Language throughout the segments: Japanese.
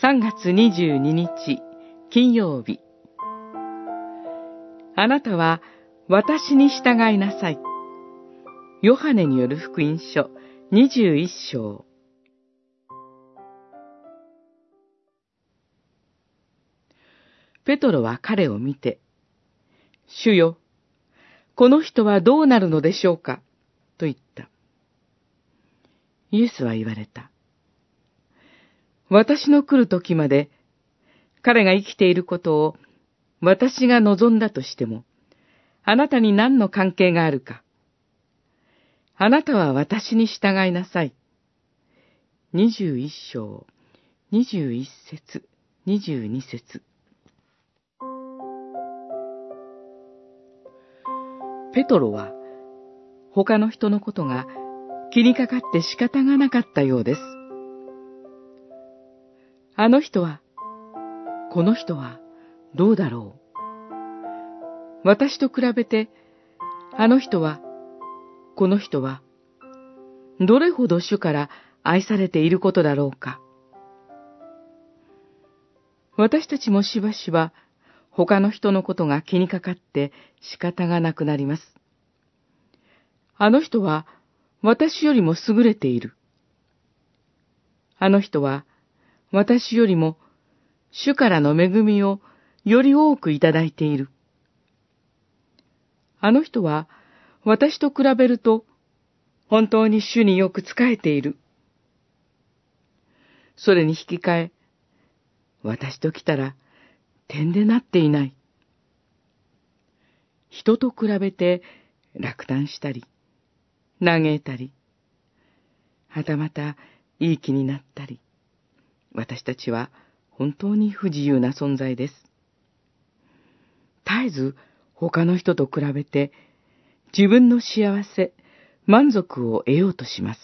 3月22日金曜日あなたは私に従いなさい。ヨハネによる福音書21章ペトロは彼を見て、主よ、この人はどうなるのでしょうか？と言った。イエスは言われた。私の来る時まで、彼が生きていることを私が望んだとしても、あなたに何の関係があるか。あなたは私に従いなさい。二十一章、二十一節、二十二節。ペトロは他の人のことが気にかかって仕方がなかったようです。あの人は、この人はどうだろう？私と比べて、あの人は、この人は、どれほど主から愛されていることだろうか？私たちもしばしば他の人のことが気にかかって仕方がなくなります。あの人は私よりも優れている。あの人は私よりも主からの恵みをより多くいただいている。あの人は私と比べると本当に主によく仕えている。それに引き換え、私と来たら点でなっていない。人と比べて落胆したり、嘆いたり、はたまたいい気になったり、私たちは本当に不自由な存在です。絶えず他の人と比べて自分の幸せ、満足を得ようとします。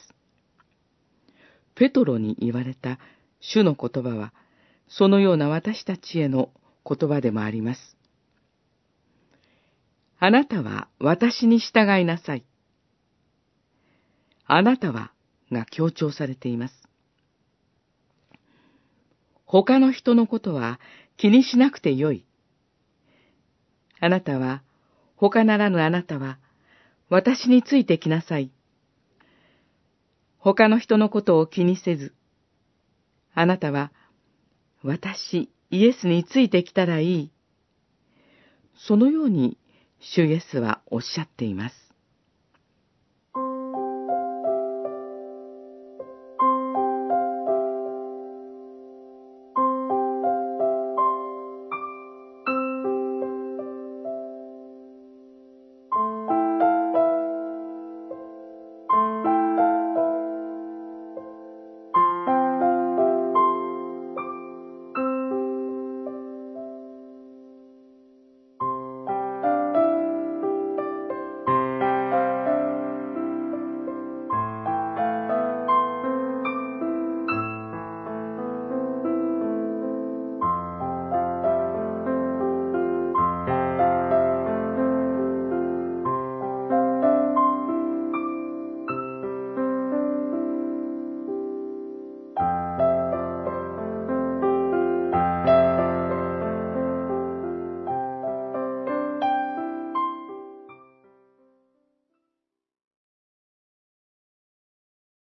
ペトロに言われた主の言葉は、そのような私たちへの言葉でもあります。あなたは私に従いなさい。あなたはが強調されています。他の人のことは気にしなくてよい。あなたは、他ならぬあなたは、私についてきなさい。他の人のことを気にせず、あなたは、私、イエスについてきたらいい。そのように、主イエスはおっしゃっています。